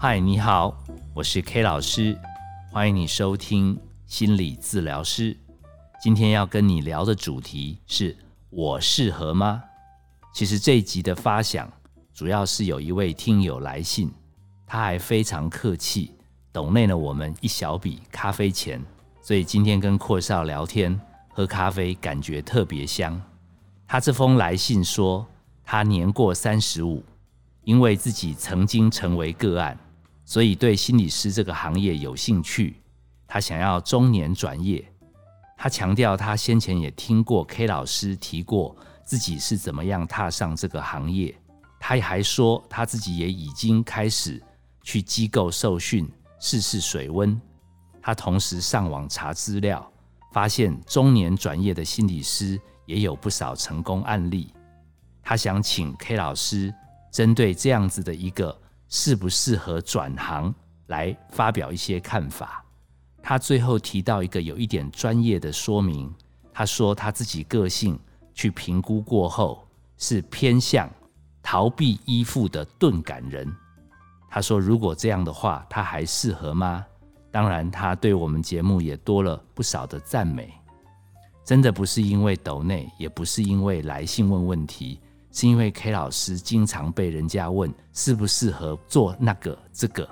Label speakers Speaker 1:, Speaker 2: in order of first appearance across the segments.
Speaker 1: 嗨，你好，我是 K 老师，欢迎你收听心理治疗师。今天要跟你聊的主题是我适合吗？其实这一集的发想，主要是有一位听友来信，他还非常客气，抖内了我们一小笔咖啡钱，所以今天跟阔少聊天喝咖啡，感觉特别香。他这封来信说，他年过三十五，因为自己曾经成为个案，所以对心理师这个行业有兴趣。他想要中年转业。他强调，他先前也听过 K 老师提过自己是怎么样踏上这个行业。他还说，他自己也已经开始去机构受训，试试水温。他同时上网查资料，发现中年转业的心理师。也有不少成功案例，他想请 K 老师针对这样子的一个适不适合转行来发表一些看法。他最后提到一个有一点专业的说明，他说他自己个性去评估过后是偏向逃避依附的钝感人。他说如果这样的话，他还适合吗？当然，他对我们节目也多了不少的赞美。真的不是因为抖内，也不是因为来信问问题，是因为 K 老师经常被人家问适不适合做那个这个。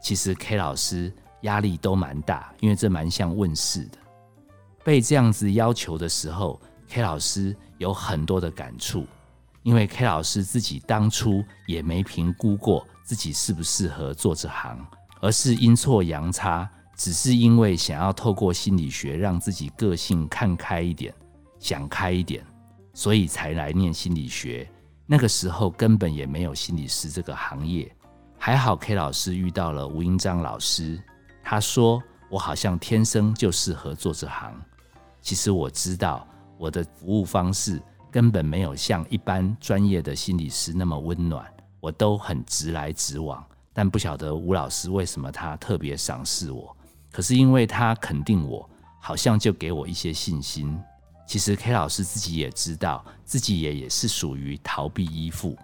Speaker 1: 其实 K 老师压力都蛮大，因为这蛮像问世的。被这样子要求的时候，K 老师有很多的感触，因为 K 老师自己当初也没评估过自己适不适合做这行，而是阴错阳差。只是因为想要透过心理学让自己个性看开一点、想开一点，所以才来念心理学。那个时候根本也没有心理师这个行业。还好 K 老师遇到了吴英章老师，他说我好像天生就适合做这行。其实我知道我的服务方式根本没有像一般专业的心理师那么温暖，我都很直来直往。但不晓得吴老师为什么他特别赏识我。可是因为他肯定我，好像就给我一些信心。其实 K 老师自己也知道，自己也也是属于逃避依附。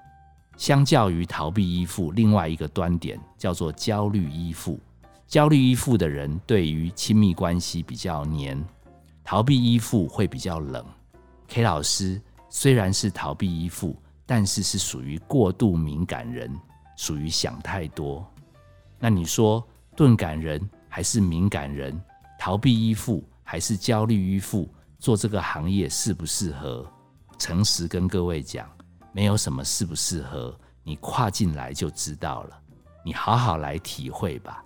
Speaker 1: 相较于逃避依附，另外一个端点叫做焦虑依附。焦虑依附的人对于亲密关系比较黏，逃避依附会比较冷。K 老师虽然是逃避依附，但是是属于过度敏感人，属于想太多。那你说钝感人？还是敏感人，逃避依附，还是焦虑依附，做这个行业适不适合？诚实跟各位讲，没有什么适不适合，你跨进来就知道了。你好好来体会吧。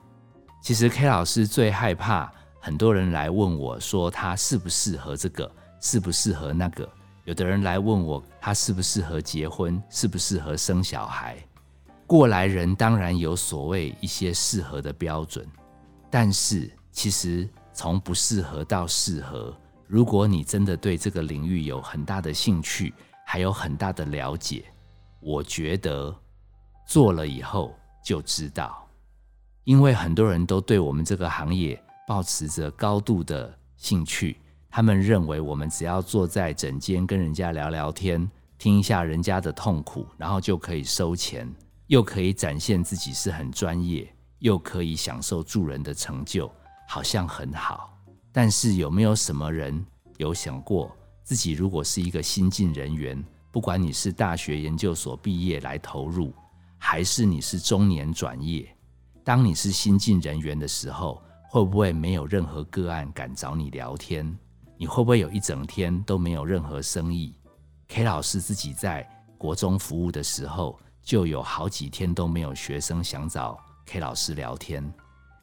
Speaker 1: 其实 K 老师最害怕很多人来问我说他适不适合这个，适不适合那个。有的人来问我他适不适合结婚，适不适合生小孩。过来人当然有所谓一些适合的标准。但是，其实从不适合到适合，如果你真的对这个领域有很大的兴趣，还有很大的了解，我觉得做了以后就知道。因为很多人都对我们这个行业保持着高度的兴趣，他们认为我们只要坐在诊间跟人家聊聊天，听一下人家的痛苦，然后就可以收钱，又可以展现自己是很专业。又可以享受助人的成就，好像很好。但是有没有什么人有想过，自己如果是一个新进人员，不管你是大学研究所毕业来投入，还是你是中年转业，当你是新进人员的时候，会不会没有任何个案敢找你聊天？你会不会有一整天都没有任何生意？K 老师自己在国中服务的时候，就有好几天都没有学生想找。K 老师聊天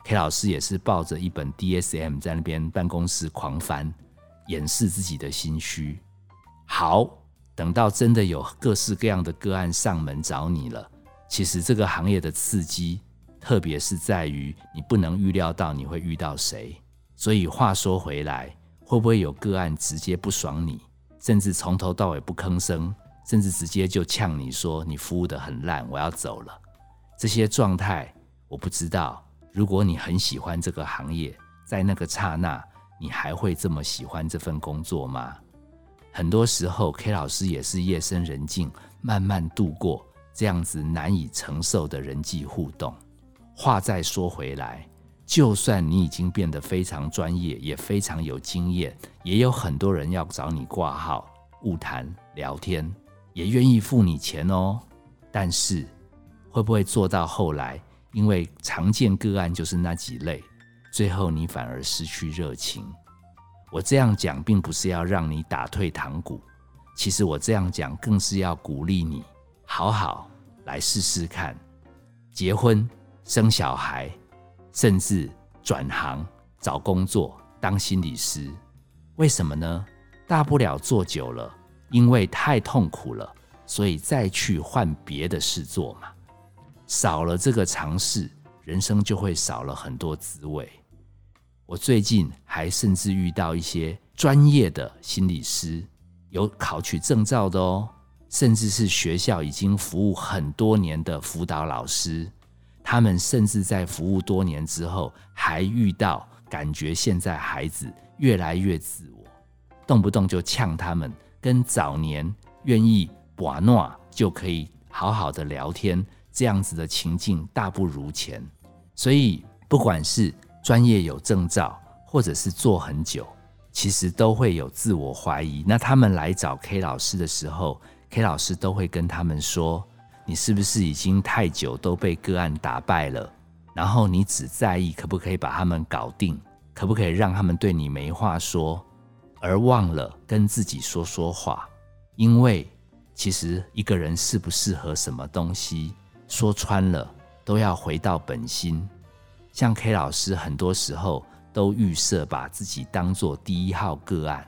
Speaker 1: ，K 老师也是抱着一本 DSM 在那边办公室狂翻，掩饰自己的心虚。好，等到真的有各式各样的个案上门找你了，其实这个行业的刺激，特别是在于你不能预料到你会遇到谁。所以话说回来，会不会有个案直接不爽你，甚至从头到尾不吭声，甚至直接就呛你说你服务的很烂，我要走了？这些状态。我不知道，如果你很喜欢这个行业，在那个刹那，你还会这么喜欢这份工作吗？很多时候，K 老师也是夜深人静，慢慢度过这样子难以承受的人际互动。话再说回来，就算你已经变得非常专业，也非常有经验，也有很多人要找你挂号、晤谈、聊天，也愿意付你钱哦。但是，会不会做到后来？因为常见个案就是那几类，最后你反而失去热情。我这样讲，并不是要让你打退堂鼓，其实我这样讲，更是要鼓励你好好来试试看，结婚、生小孩，甚至转行找工作当心理师。为什么呢？大不了做久了，因为太痛苦了，所以再去换别的事做嘛。少了这个尝试，人生就会少了很多滋味。我最近还甚至遇到一些专业的心理师，有考取证照的哦，甚至是学校已经服务很多年的辅导老师，他们甚至在服务多年之后，还遇到感觉现在孩子越来越自我，动不动就呛他们，跟早年愿意把诺就可以好好的聊天。这样子的情境大不如前，所以不管是专业有证照，或者是做很久，其实都会有自我怀疑。那他们来找 K 老师的时候，K 老师都会跟他们说：“你是不是已经太久都被个案打败了？然后你只在意可不可以把他们搞定，可不可以让他们对你没话说，而忘了跟自己说说话？因为其实一个人适不适合什么东西？”说穿了，都要回到本心。像 K 老师，很多时候都预设把自己当做第一号个案。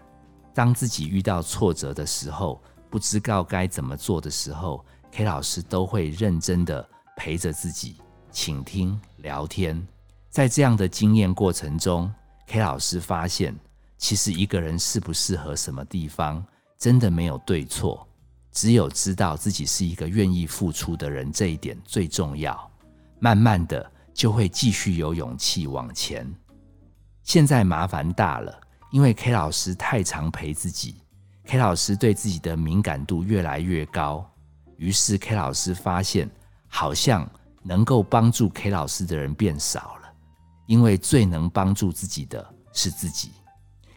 Speaker 1: 当自己遇到挫折的时候，不知道该怎么做的时候，K 老师都会认真的陪着自己，倾听、聊天。在这样的经验过程中，K 老师发现，其实一个人适不适合什么地方，真的没有对错。只有知道自己是一个愿意付出的人，这一点最重要。慢慢的就会继续有勇气往前。现在麻烦大了，因为 K 老师太常陪自己，K 老师对自己的敏感度越来越高。于是 K 老师发现，好像能够帮助 K 老师的人变少了，因为最能帮助自己的是自己。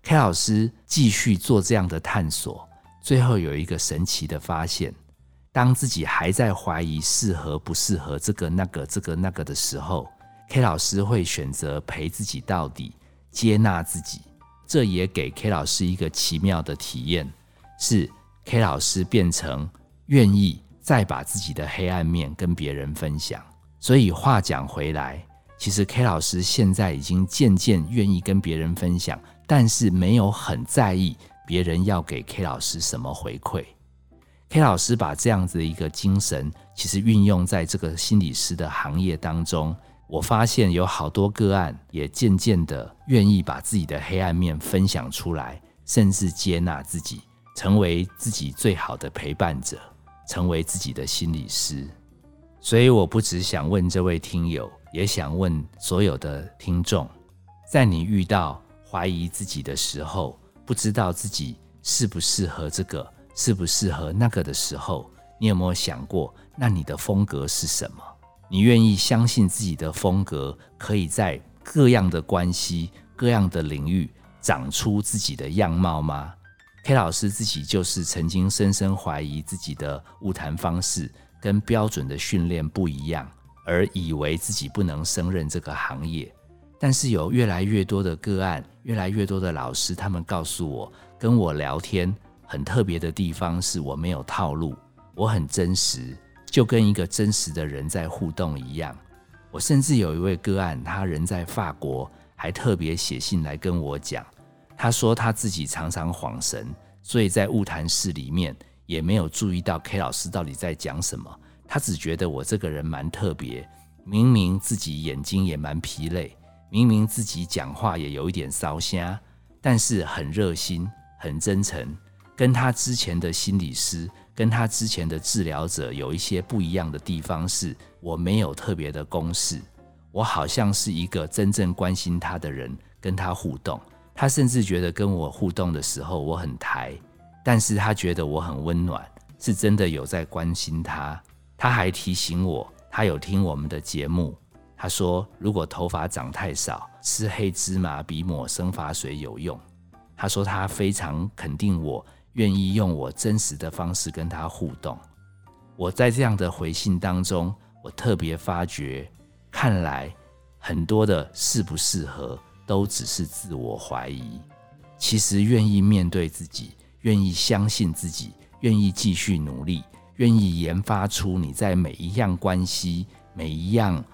Speaker 1: K 老师继续做这样的探索。最后有一个神奇的发现：当自己还在怀疑适合不适合这个那个这个那个的时候，K 老师会选择陪自己到底，接纳自己。这也给 K 老师一个奇妙的体验，是 K 老师变成愿意再把自己的黑暗面跟别人分享。所以话讲回来，其实 K 老师现在已经渐渐愿意跟别人分享，但是没有很在意。别人要给 K 老师什么回馈？K 老师把这样子的一个精神，其实运用在这个心理师的行业当中。我发现有好多个案也渐渐的愿意把自己的黑暗面分享出来，甚至接纳自己，成为自己最好的陪伴者，成为自己的心理师。所以，我不只想问这位听友，也想问所有的听众：在你遇到怀疑自己的时候，不知道自己适不适合这个，适不适合那个的时候，你有没有想过，那你的风格是什么？你愿意相信自己的风格可以在各样的关系、各样的领域长出自己的样貌吗？K 老师自己就是曾经深深怀疑自己的物谈方式跟标准的训练不一样，而以为自己不能胜任这个行业。但是有越来越多的个案，越来越多的老师，他们告诉我，跟我聊天很特别的地方是我没有套路，我很真实，就跟一个真实的人在互动一样。我甚至有一位个案，他人在法国，还特别写信来跟我讲，他说他自己常常恍神，所以在物谈室里面也没有注意到 K 老师到底在讲什么，他只觉得我这个人蛮特别，明明自己眼睛也蛮疲累。明明自己讲话也有一点烧瞎，但是很热心、很真诚，跟他之前的心理师、跟他之前的治疗者有一些不一样的地方，是我没有特别的公式，我好像是一个真正关心他的人，跟他互动，他甚至觉得跟我互动的时候我很抬，但是他觉得我很温暖，是真的有在关心他。他还提醒我，他有听我们的节目。他说：“如果头发长太少，吃黑芝麻比抹生发水有用。”他说他非常肯定我愿意用我真实的方式跟他互动。我在这样的回信当中，我特别发觉，看来很多的适不适合都只是自我怀疑。其实愿意面对自己，愿意相信自己，愿意继续努力，愿意研发出你在每一样关系、每一样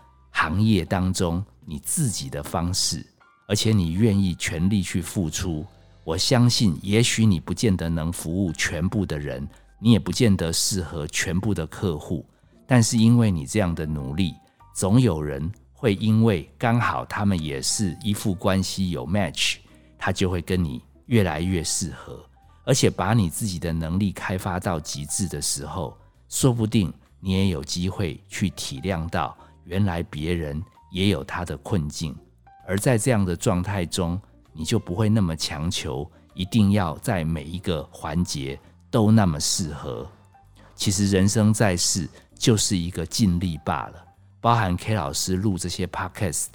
Speaker 1: 行业当中你自己的方式，而且你愿意全力去付出。我相信，也许你不见得能服务全部的人，你也不见得适合全部的客户，但是因为你这样的努力，总有人会因为刚好他们也是依附关系有 match，他就会跟你越来越适合，而且把你自己的能力开发到极致的时候，说不定你也有机会去体谅到，原来别人也有他的困境，而在这样的状态中。你就不会那么强求，一定要在每一个环节都那么适合。其实人生在世就是一个尽力罢了。包含 K 老师录这些 Podcast，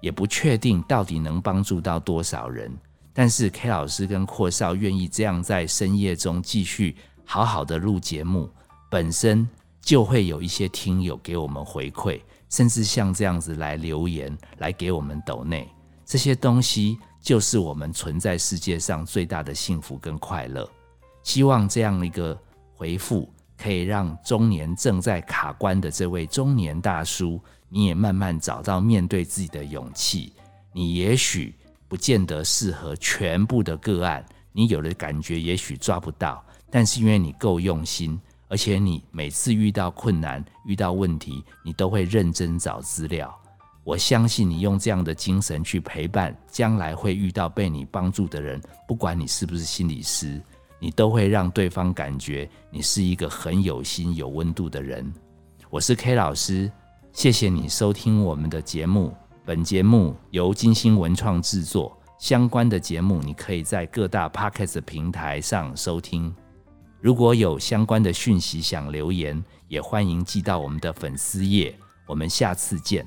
Speaker 1: 也不确定到底能帮助到多少人。但是 K 老师跟阔少愿意这样在深夜中继续好好的录节目，本身就会有一些听友给我们回馈，甚至像这样子来留言来给我们抖内这些东西。就是我们存在世界上最大的幸福跟快乐。希望这样一个回复可以让中年正在卡关的这位中年大叔，你也慢慢找到面对自己的勇气。你也许不见得适合全部的个案，你有的感觉也许抓不到，但是因为你够用心，而且你每次遇到困难、遇到问题，你都会认真找资料。我相信你用这样的精神去陪伴将来会遇到被你帮助的人，不管你是不是心理师，你都会让对方感觉你是一个很有心、有温度的人。我是 K 老师，谢谢你收听我们的节目。本节目由金星文创制作，相关的节目你可以在各大 Podcast 平台上收听。如果有相关的讯息想留言，也欢迎寄到我们的粉丝页。我们下次见。